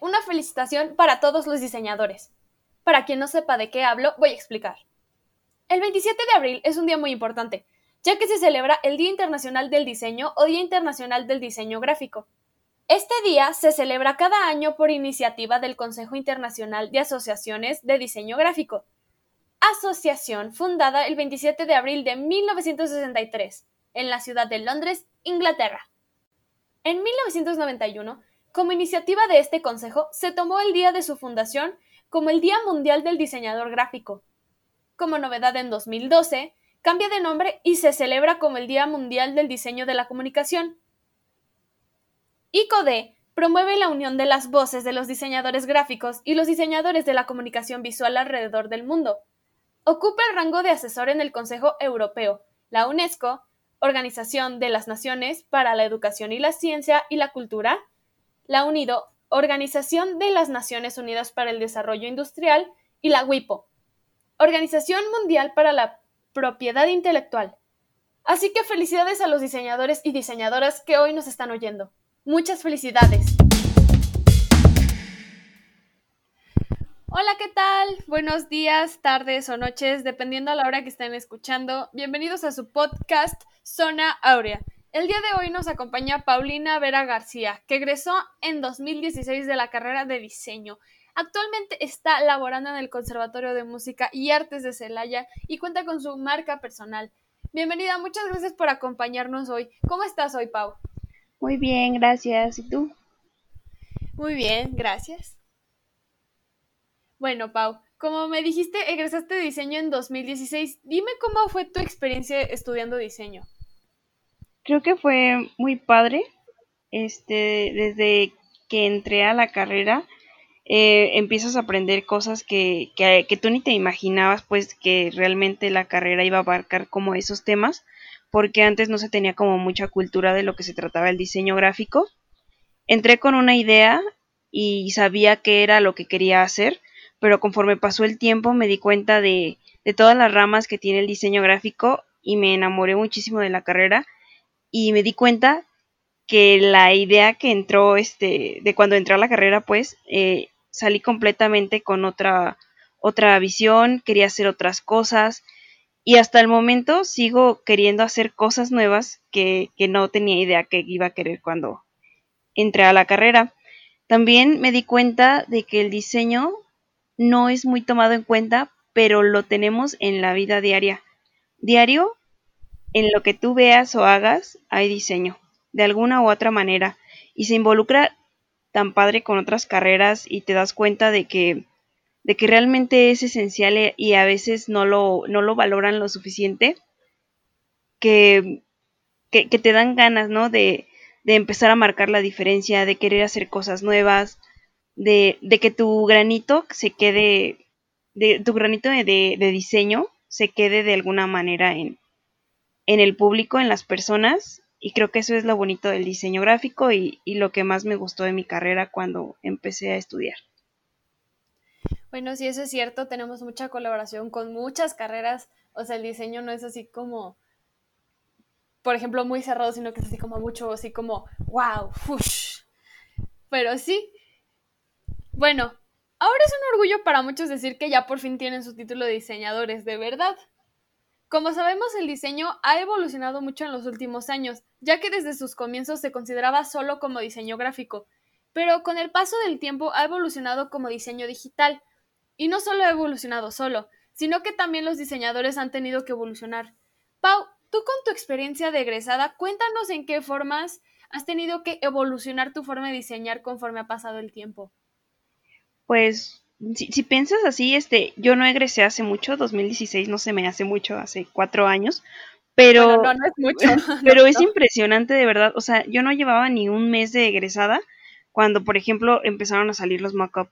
una felicitación para todos los diseñadores. Para quien no sepa de qué hablo, voy a explicar. El 27 de abril es un día muy importante, ya que se celebra el Día Internacional del Diseño o Día Internacional del Diseño Gráfico. Este día se celebra cada año por iniciativa del Consejo Internacional de Asociaciones de Diseño Gráfico, asociación fundada el 27 de abril de 1963 en la ciudad de Londres, Inglaterra. En 1991, como iniciativa de este consejo, se tomó el día de su fundación como el Día Mundial del Diseñador Gráfico. Como novedad en 2012, cambia de nombre y se celebra como el Día Mundial del Diseño de la Comunicación. ICODE promueve la unión de las voces de los diseñadores gráficos y los diseñadores de la comunicación visual alrededor del mundo. Ocupa el rango de asesor en el Consejo Europeo, la UNESCO, Organización de las Naciones para la Educación y la Ciencia y la Cultura, la UNIDO, Organización de las Naciones Unidas para el Desarrollo Industrial, y la WIPO, Organización Mundial para la Propiedad Intelectual. Así que felicidades a los diseñadores y diseñadoras que hoy nos están oyendo. Muchas felicidades. Hola, ¿qué tal? Buenos días, tardes o noches, dependiendo a la hora que estén escuchando. Bienvenidos a su podcast Zona Aurea. El día de hoy nos acompaña Paulina Vera García, que egresó en 2016 de la carrera de diseño. Actualmente está laborando en el Conservatorio de Música y Artes de Celaya y cuenta con su marca personal. Bienvenida, muchas gracias por acompañarnos hoy. ¿Cómo estás hoy, Pau? Muy bien, gracias. ¿Y tú? Muy bien, gracias. Bueno, Pau, como me dijiste, egresaste de diseño en 2016. Dime cómo fue tu experiencia estudiando diseño. Creo que fue muy padre. Este, desde que entré a la carrera, eh, empiezas a aprender cosas que, que, que, tú ni te imaginabas, pues que realmente la carrera iba a abarcar como esos temas, porque antes no se tenía como mucha cultura de lo que se trataba el diseño gráfico. Entré con una idea y sabía qué era lo que quería hacer, pero conforme pasó el tiempo me di cuenta de, de todas las ramas que tiene el diseño gráfico y me enamoré muchísimo de la carrera y me di cuenta que la idea que entró este de cuando entré a la carrera pues eh, salí completamente con otra otra visión quería hacer otras cosas y hasta el momento sigo queriendo hacer cosas nuevas que, que no tenía idea que iba a querer cuando entré a la carrera también me di cuenta de que el diseño no es muy tomado en cuenta, pero lo tenemos en la vida diaria. Diario, en lo que tú veas o hagas, hay diseño, de alguna u otra manera, y se involucra tan padre con otras carreras y te das cuenta de que de que realmente es esencial e, y a veces no lo, no lo valoran lo suficiente que, que, te dan ganas, ¿no? De, de empezar a marcar la diferencia, de querer hacer cosas nuevas, de, de que tu granito se quede, de tu granito de, de, diseño se quede de alguna manera en, en el público, en las personas, y creo que eso es lo bonito del diseño gráfico y, y, lo que más me gustó de mi carrera cuando empecé a estudiar. Bueno, sí, eso es cierto, tenemos mucha colaboración con muchas carreras, o sea, el diseño no es así como, por ejemplo, muy cerrado, sino que es así como mucho, así como, wow, fush. Pero sí, bueno, ahora es un orgullo para muchos decir que ya por fin tienen su título de diseñadores, de verdad. Como sabemos, el diseño ha evolucionado mucho en los últimos años, ya que desde sus comienzos se consideraba solo como diseño gráfico, pero con el paso del tiempo ha evolucionado como diseño digital. Y no solo ha evolucionado solo, sino que también los diseñadores han tenido que evolucionar. Pau, tú con tu experiencia de egresada, cuéntanos en qué formas has tenido que evolucionar tu forma de diseñar conforme ha pasado el tiempo pues si, piensas así, este, yo no egresé hace mucho, 2016 no se me hace mucho, hace cuatro años, pero, no, no es mucho. pero es impresionante de verdad, o sea, yo no llevaba ni un mes de egresada cuando, por ejemplo, empezaron a salir los mock-up.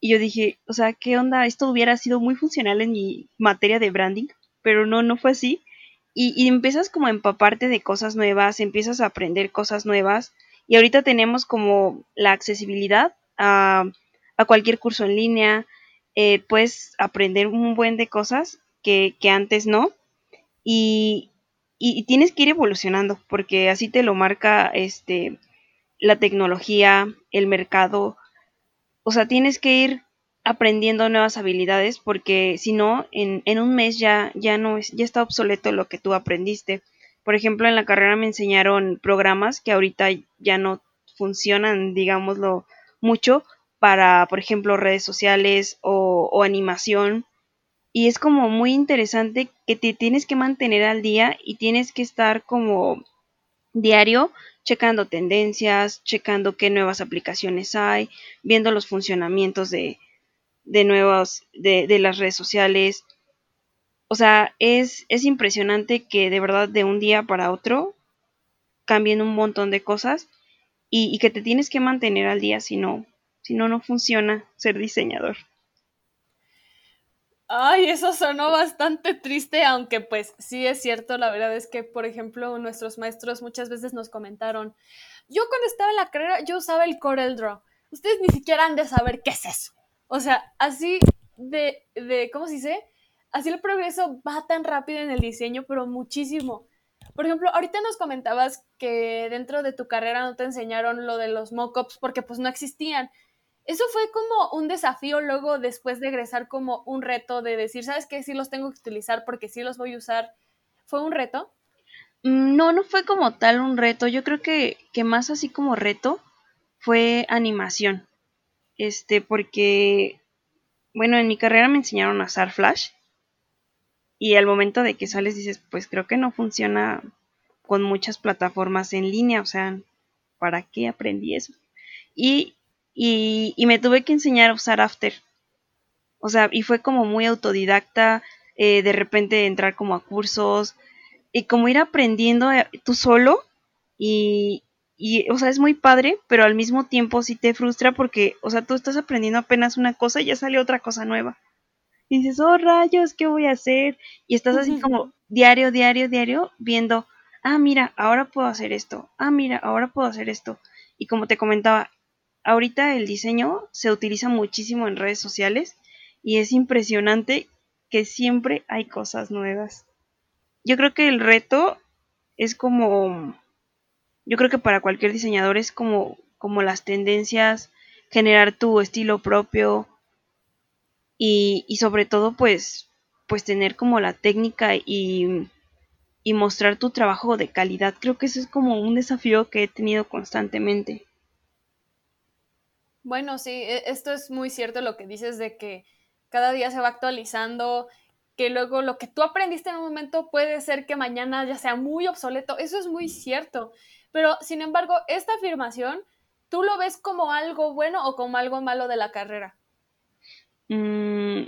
Y yo dije, o sea, ¿qué onda? Esto hubiera sido muy funcional en mi materia de branding, pero no, no fue así. Y, y empiezas como a empaparte de cosas nuevas, empiezas a aprender cosas nuevas. Y ahorita tenemos como la accesibilidad a a cualquier curso en línea, eh, puedes aprender un buen de cosas que, antes no. Y, y, tienes que ir evolucionando, porque así te lo marca este la tecnología, el mercado, o sea, tienes que ir aprendiendo nuevas habilidades porque si no, en, en, un mes ya, ya no es, ya está obsoleto lo que tú aprendiste. Por ejemplo, en la carrera me enseñaron programas que ahorita ya no funcionan, digámoslo, mucho para, por ejemplo, redes sociales o, animación. Y es como muy interesante que te tienes que mantener al día y tienes que estar como diario checando tendencias, checando qué nuevas aplicaciones hay, viendo los funcionamientos de, de nuevas, de, de, las redes sociales. O sea, es, es impresionante que de verdad de un día para otro cambien un montón de cosas y, y que te tienes que mantener al día, si no, si no, no funciona ser diseñador. Ay, eso sonó bastante triste, aunque pues sí es cierto, la verdad es que, por ejemplo, nuestros maestros muchas veces nos comentaron, yo cuando estaba en la carrera, yo usaba el Corel Draw. Ustedes ni siquiera han de saber qué es eso. O sea, así de, de, ¿cómo se dice? Así el progreso va tan rápido en el diseño, pero muchísimo. Por ejemplo, ahorita nos comentabas que dentro de tu carrera no te enseñaron lo de los mockups porque pues no existían. Eso fue como un desafío luego después de egresar como un reto de decir, ¿sabes qué? Sí los tengo que utilizar porque sí los voy a usar. ¿Fue un reto? Mm, no, no fue como tal un reto. Yo creo que, que más así como reto fue animación. Este, porque, bueno, en mi carrera me enseñaron a usar Flash. Y al momento de que sales dices, pues creo que no funciona con muchas plataformas en línea. O sea, ¿para qué aprendí eso? Y y, y, me tuve que enseñar a usar After. O sea, y fue como muy autodidacta, eh, de repente entrar como a cursos y como ir aprendiendo eh, tú solo y, y, o sea, es muy padre, pero al mismo tiempo sí te frustra porque, o sea, tú estás aprendiendo apenas una cosa y ya sale otra cosa nueva. Y dices, oh rayos, ¿qué voy a hacer? Y estás así como diario, diario, diario, viendo, ah, mira, ahora puedo hacer esto, ah, mira, ahora puedo hacer esto. Y como te comentaba, ahorita el diseño se utiliza muchísimo en redes sociales y es impresionante que siempre hay cosas nuevas. Yo creo que el reto es como, yo creo que para cualquier diseñador es como, como las tendencias, generar tu estilo propio y, y sobre todo pues, pues tener como la técnica y, y mostrar tu trabajo de calidad. Creo que eso es como un desafío que he tenido constantemente. Bueno, sí, e, esto es muy cierto lo que dices de que cada día se va actualizando, que luego lo que tú aprendiste en un momento puede ser que mañana ya sea muy obsoleto. Eso es muy cierto. Pero, sin embargo, esta afirmación, ¿tú lo ves como algo bueno o como algo malo de la carrera? Mm,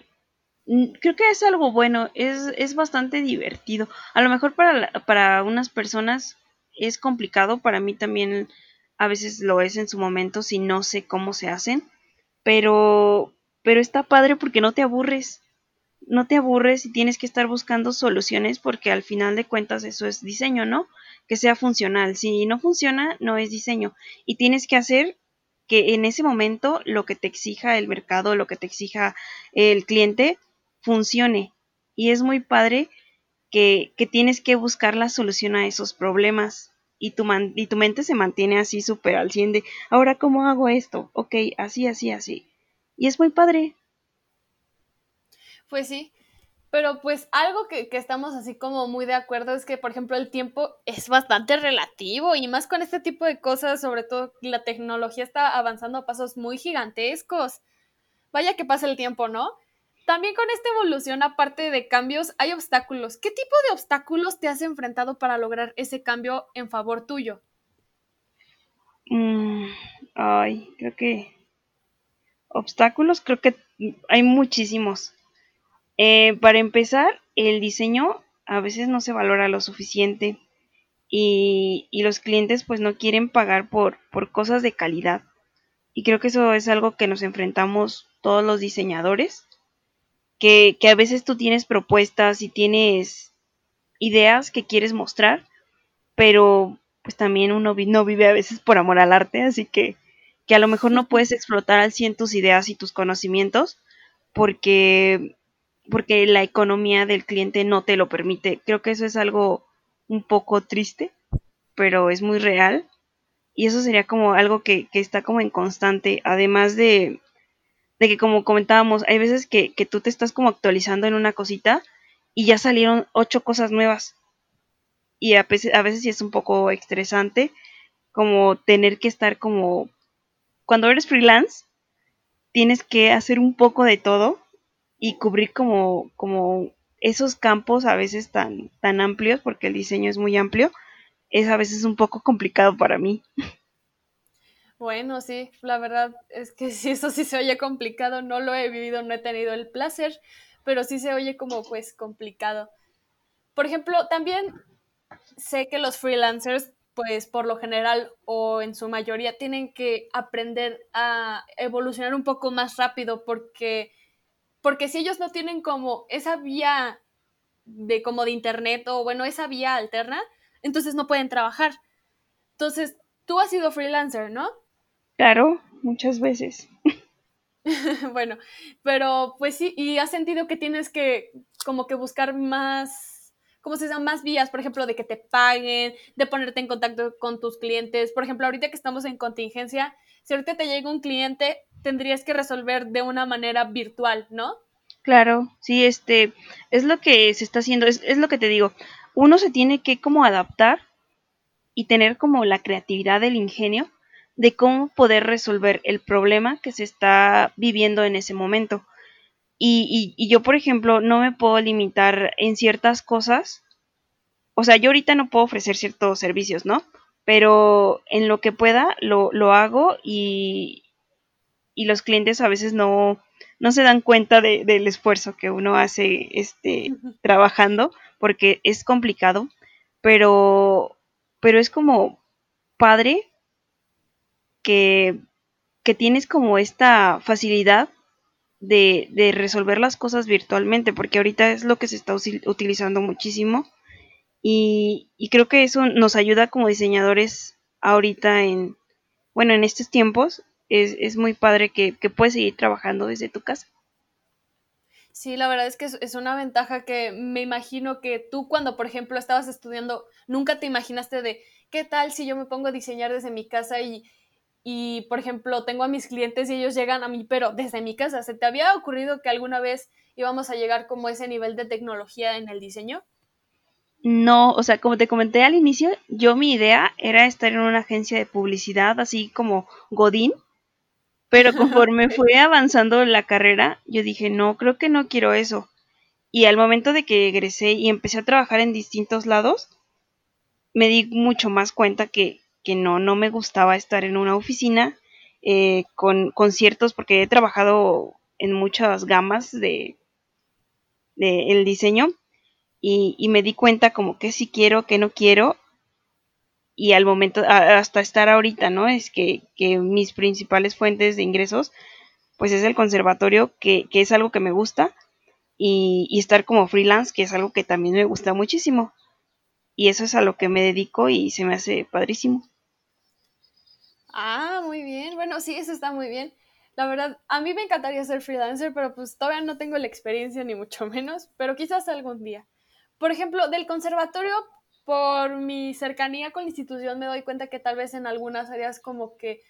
creo que es algo bueno, es, es bastante divertido. A lo mejor para, para unas personas es complicado, para mí también a veces lo es en su momento si no sé cómo se hacen, pero, pero está padre porque no te aburres, no te aburres y tienes que estar buscando soluciones porque al final de cuentas eso es diseño, ¿no? Que sea funcional. Si no funciona, no es diseño. Y tienes que hacer que en ese momento lo que te exija el mercado, lo que te exija el cliente, funcione. Y es muy padre que, que tienes que buscar la solución a esos problemas y tu, man y tu mente se mantiene así súper al 100 de, ahora cómo hago esto, ok, así, así, así. Y es muy padre. Pues sí, pero pues algo que, que, estamos así como muy de acuerdo es que, por ejemplo, el tiempo es bastante relativo y más con este tipo de cosas, sobre todo la tecnología está avanzando a pasos muy gigantescos. Vaya que pasa el tiempo, ¿no? También con esta evolución, aparte de cambios, hay obstáculos. ¿Qué tipo de obstáculos te has enfrentado para lograr ese cambio en favor tuyo? Mm, ay, creo que obstáculos, creo que hay muchísimos. Eh, para empezar, el diseño a veces no se valora lo suficiente y, y los clientes pues no quieren pagar por, por cosas de calidad. Y creo que eso es algo que nos enfrentamos todos los diseñadores que, que a veces tú tienes propuestas y tienes ideas que quieres mostrar, pero pues también uno no vive a veces por amor al arte, así que, que a lo mejor no puedes explotar al 100 tus ideas y tus conocimientos porque, porque la economía del cliente no te lo permite. Creo que eso es algo un poco triste, pero es muy real. Y eso sería como algo que, que está como en constante, además de, de que como comentábamos, hay veces que, que tú te estás como actualizando en una cosita y ya salieron ocho cosas nuevas. Y a veces, a veces sí es un poco estresante como tener que estar como... Cuando eres freelance, tienes que hacer un poco de todo y cubrir como, como esos campos a veces tan, tan amplios, porque el diseño es muy amplio, es a veces un poco complicado para mí. Bueno, sí, la verdad es que sí, eso sí se oye complicado, no lo he vivido, no he tenido el placer, pero sí se oye como pues complicado. Por ejemplo, también sé que los freelancers pues por lo general o en su mayoría tienen que aprender a evolucionar un poco más rápido porque porque si ellos no tienen como esa vía de como de internet o bueno, esa vía alterna, entonces no pueden trabajar. Entonces, tú has sido freelancer, ¿no? Claro, muchas veces. bueno, pero pues sí, y has sentido que tienes que como que buscar más, ¿cómo se llama? Más vías, por ejemplo, de que te paguen, de ponerte en contacto con tus clientes. Por ejemplo, ahorita que estamos en contingencia, si ahorita te llega un cliente, tendrías que resolver de una manera virtual, ¿no? Claro, sí, este, es lo que se está haciendo, es, es lo que te digo, uno se tiene que como adaptar y tener como la creatividad del ingenio de cómo poder resolver el problema que se está viviendo en ese momento. Y, y, yo, por ejemplo, no me puedo limitar en ciertas cosas. O sea, yo ahorita no puedo ofrecer ciertos servicios, ¿no? Pero en lo que pueda lo, lo hago y, y los clientes a veces no, no se dan cuenta de, del esfuerzo que uno hace este, trabajando, porque es complicado, pero, pero es como padre que, que tienes como esta facilidad de, de, resolver las cosas virtualmente, porque ahorita es lo que se está utilizando muchísimo y, y, creo que eso nos ayuda como diseñadores ahorita en, bueno, en estos tiempos, es, es muy padre que, que puedes seguir trabajando desde tu casa. Sí, la verdad es que es, una ventaja que me imagino que tú cuando, por ejemplo, estabas estudiando, nunca te imaginaste de qué tal si yo me pongo a diseñar desde mi casa y, y, por ejemplo, tengo a mis clientes y ellos llegan a mí, pero desde mi casa. ¿Se te había ocurrido que alguna vez íbamos a llegar como ese nivel de tecnología en el diseño? No, o sea, como te comenté al inicio, yo mi idea era estar en una agencia de publicidad, así como Godín, pero conforme fue avanzando la carrera, yo dije, no, creo que no quiero eso. Y al momento de que egresé y empecé a trabajar en distintos lados, me di mucho más cuenta que, que no, no me gustaba estar en una oficina eh, con conciertos, porque he trabajado en muchas gamas de, el diseño y, me di cuenta como que sí quiero, que no quiero y al momento, hasta estar ahorita, ¿no? Es que, que mis principales fuentes de ingresos, pues es el conservatorio, que, que es algo que me gusta, y, estar como freelance, que es algo que también me gusta muchísimo. Y eso es a lo que me dedico y se me hace padrísimo. Ah, muy bien. Bueno, sí, eso está muy bien. La verdad, a mí me encantaría ser freelancer, pero pues todavía no tengo la experiencia ni mucho menos, pero quizás algún día. Por ejemplo, del conservatorio, por mi cercanía con la institución me doy cuenta que tal vez en algunas áreas como que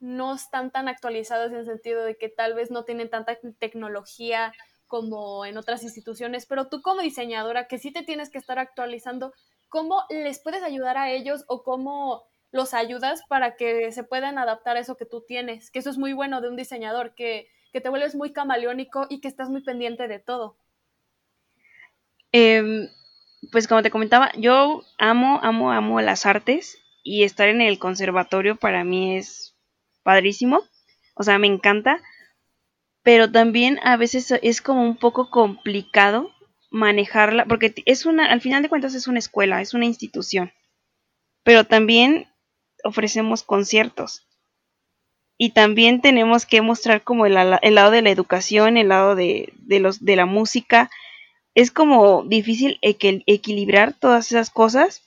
no están tan actualizadas en el sentido de que tal vez no tienen tanta tecnología como en otras instituciones, pero tú como diseñadora que sí te tienes que estar actualizando, ¿cómo les puedes ayudar a ellos o cómo los ayudas para que se puedan adaptar a eso que tú tienes? Que eso es muy bueno de un diseñador, que, que te vuelves muy camaleónico y que estás muy pendiente de todo. Eh, pues como te comentaba, yo amo, amo, amo las artes y estar en el conservatorio para mí es padrísimo, o sea, me encanta, pero también a veces es como un poco complicado manejarla, porque es una, al final de cuentas es una escuela, es una institución, pero también ofrecemos conciertos y también tenemos que mostrar como el, el lado de la educación, el lado de, de, los, de la música, es como difícil equilibrar todas esas cosas.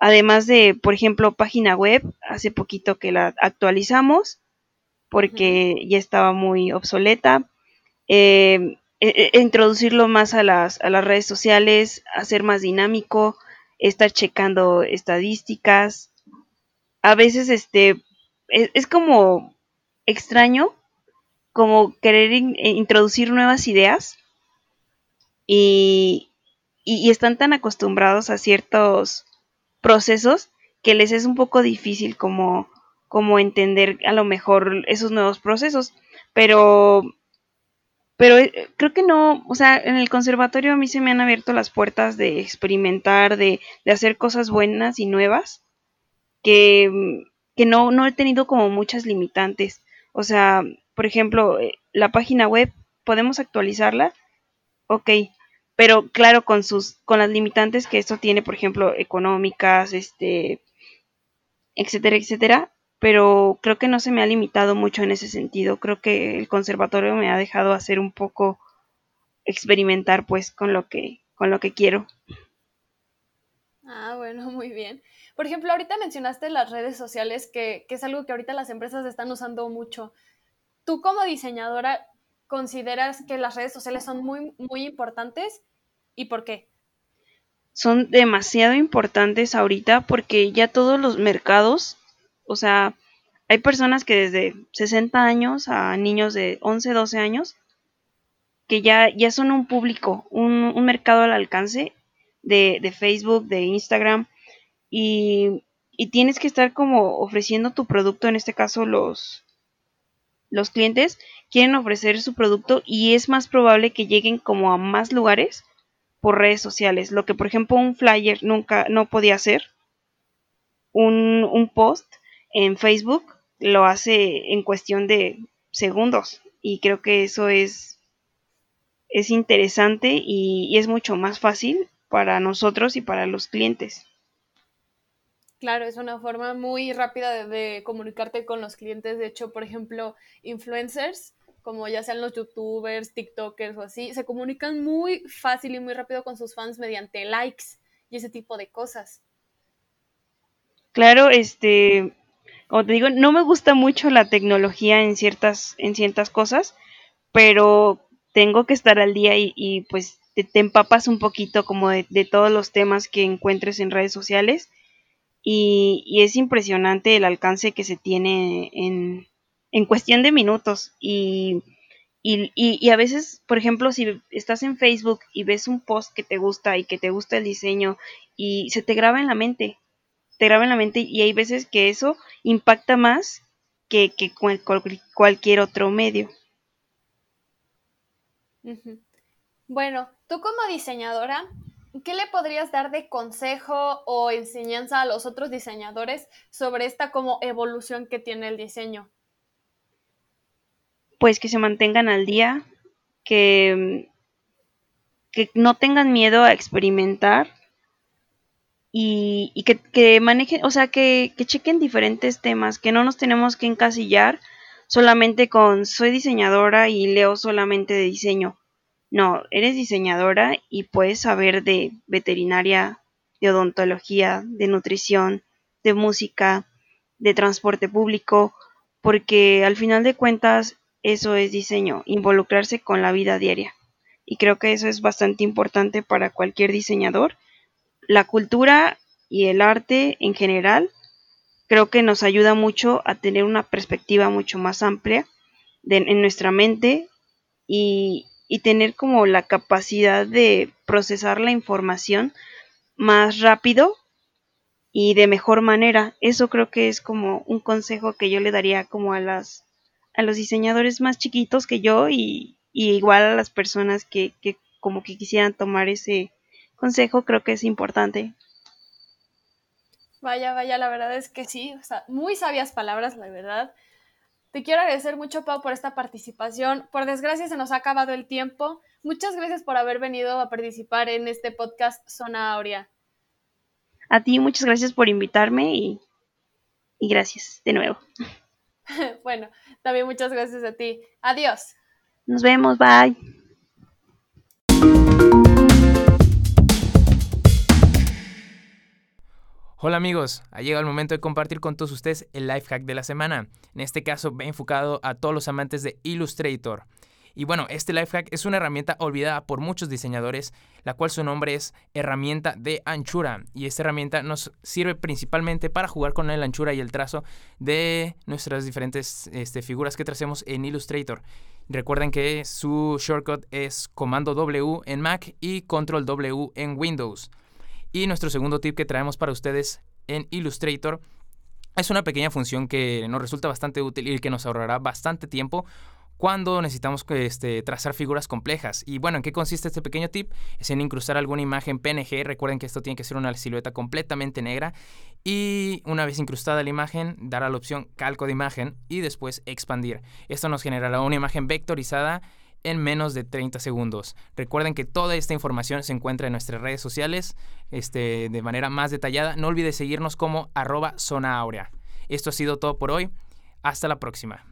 Además de, por ejemplo, página web, hace poquito que la actualizamos porque ya estaba muy obsoleta. Eh, e, e, introducirlo más a las, a las redes sociales, hacer más dinámico, estar checando estadísticas. A veces este es, es como extraño como querer eh, introducir nuevas ideas y, y, están tan acostumbrados a ciertos procesos que les es un poco difícil como, como entender a lo mejor esos nuevos procesos. Pero, pero eh, creo que no, o sea, en el conservatorio a mí se me han abierto las puertas de experimentar, de, de hacer cosas buenas y nuevas, que, que no, no he tenido como muchas limitantes. O sea, por ejemplo, eh, la página web, ¿podemos actualizarla? Ok, pero claro, con sus, con las limitantes que esto tiene, por ejemplo, económicas, este, etcétera, etcétera, pero creo que no se me ha limitado mucho en ese sentido. Creo que el conservatorio me ha dejado hacer un poco experimentar pues con lo que con lo que quiero. Ah, bueno, muy bien. Por ejemplo, ahorita mencionaste las redes sociales, que, que es algo que ahorita las empresas están usando mucho. Tú como diseñadora, ¿consideras que las redes sociales son muy, muy importantes ¿Y por qué? Son demasiado importantes ahorita porque ya todos los mercados, o sea, hay personas que desde 60 años a niños de 11, 12 años, que ya, ya son un público, un, mercado al alcance de, Facebook, de Instagram, y, tienes que estar como ofreciendo tu producto, en este caso los, los clientes quieren ofrecer su producto y es más probable que lleguen como a más lugares por redes sociales, lo que por ejemplo un flyer nunca no podía hacer. Un, un post en Facebook lo hace en cuestión de segundos y creo que eso es es interesante y, es mucho más fácil para nosotros y para los clientes. Claro, es una forma muy rápida de, comunicarte con los clientes. De hecho, por ejemplo, influencers como ya sean los youtubers, tiktokers o así, se comunican muy fácil y muy rápido con sus fans mediante likes y ese tipo de cosas. Claro, este, como te digo, no me gusta mucho la tecnología en ciertas, en ciertas cosas, pero tengo que estar al día y, pues te, empapas un poquito como de, todos los temas que encuentres en redes sociales y, y es impresionante el alcance que se tiene en, en cuestión de minutos y, y, y, a veces, por ejemplo, si estás en Facebook y ves un post que te gusta y que te gusta el diseño y se te graba en la mente, te graba en la mente y hay veces que eso impacta más que, que cualquier otro medio. Bueno, tú como diseñadora, ¿qué le podrías dar de consejo o enseñanza a los otros diseñadores sobre esta como evolución que tiene el diseño? pues que se mantengan al día, que, que no tengan miedo a experimentar y, que, que, manejen, o sea, que, que chequen diferentes temas, que no nos tenemos que encasillar solamente con soy diseñadora y leo solamente de diseño. No, eres diseñadora y puedes saber de veterinaria, de odontología, de nutrición, de música, de transporte público, porque al final de cuentas eso es diseño, involucrarse con la vida diaria. Y creo que eso es bastante importante para cualquier diseñador. La cultura y el arte en general creo que nos ayuda mucho a tener una perspectiva mucho más amplia en nuestra mente y, y tener como la capacidad de procesar la información más rápido y de mejor manera. Eso creo que es como un consejo que yo le daría como a las a los diseñadores más chiquitos que yo y, igual a las personas que, como que quisieran tomar ese consejo, creo que es importante. Vaya, vaya, la verdad es que sí, muy sabias palabras, la verdad. Te quiero agradecer mucho, Pau, por esta participación. Por desgracia se nos ha acabado el tiempo. Muchas gracias por haber venido a participar en este podcast Zona Aurea. A ti, muchas gracias por invitarme y, y gracias de nuevo. bueno, también muchas gracias a ti. Adiós. Nos vemos, bye. Hola amigos, ha llegado el momento de compartir con todos ustedes el life hack de la semana. En este caso, va enfocado a todos los amantes de Illustrator. Y bueno, este Lifehack es una herramienta olvidada por muchos diseñadores, la cual su nombre es herramienta de anchura. Y esta herramienta nos sirve principalmente para jugar con la anchura y el trazo de nuestras diferentes este, figuras que tracemos en Illustrator. Recuerden que su shortcut es comando W en Mac y control W en Windows. Y nuestro segundo tip que traemos para ustedes en Illustrator es una pequeña función que nos resulta bastante útil y que nos ahorrará bastante tiempo cuando necesitamos este, trazar figuras complejas. Y bueno, ¿en qué consiste este pequeño tip? Es en incrustar alguna imagen PNG. Recuerden que esto tiene que ser una silueta completamente negra. Y una vez incrustada la imagen, dar a la opción calco de imagen y después expandir. Esto nos generará una imagen vectorizada en menos de 30 segundos. Recuerden que toda esta información se encuentra en nuestras redes sociales este, de manera más detallada. No olvides seguirnos como arroba zona. Esto ha sido todo por hoy. Hasta la próxima.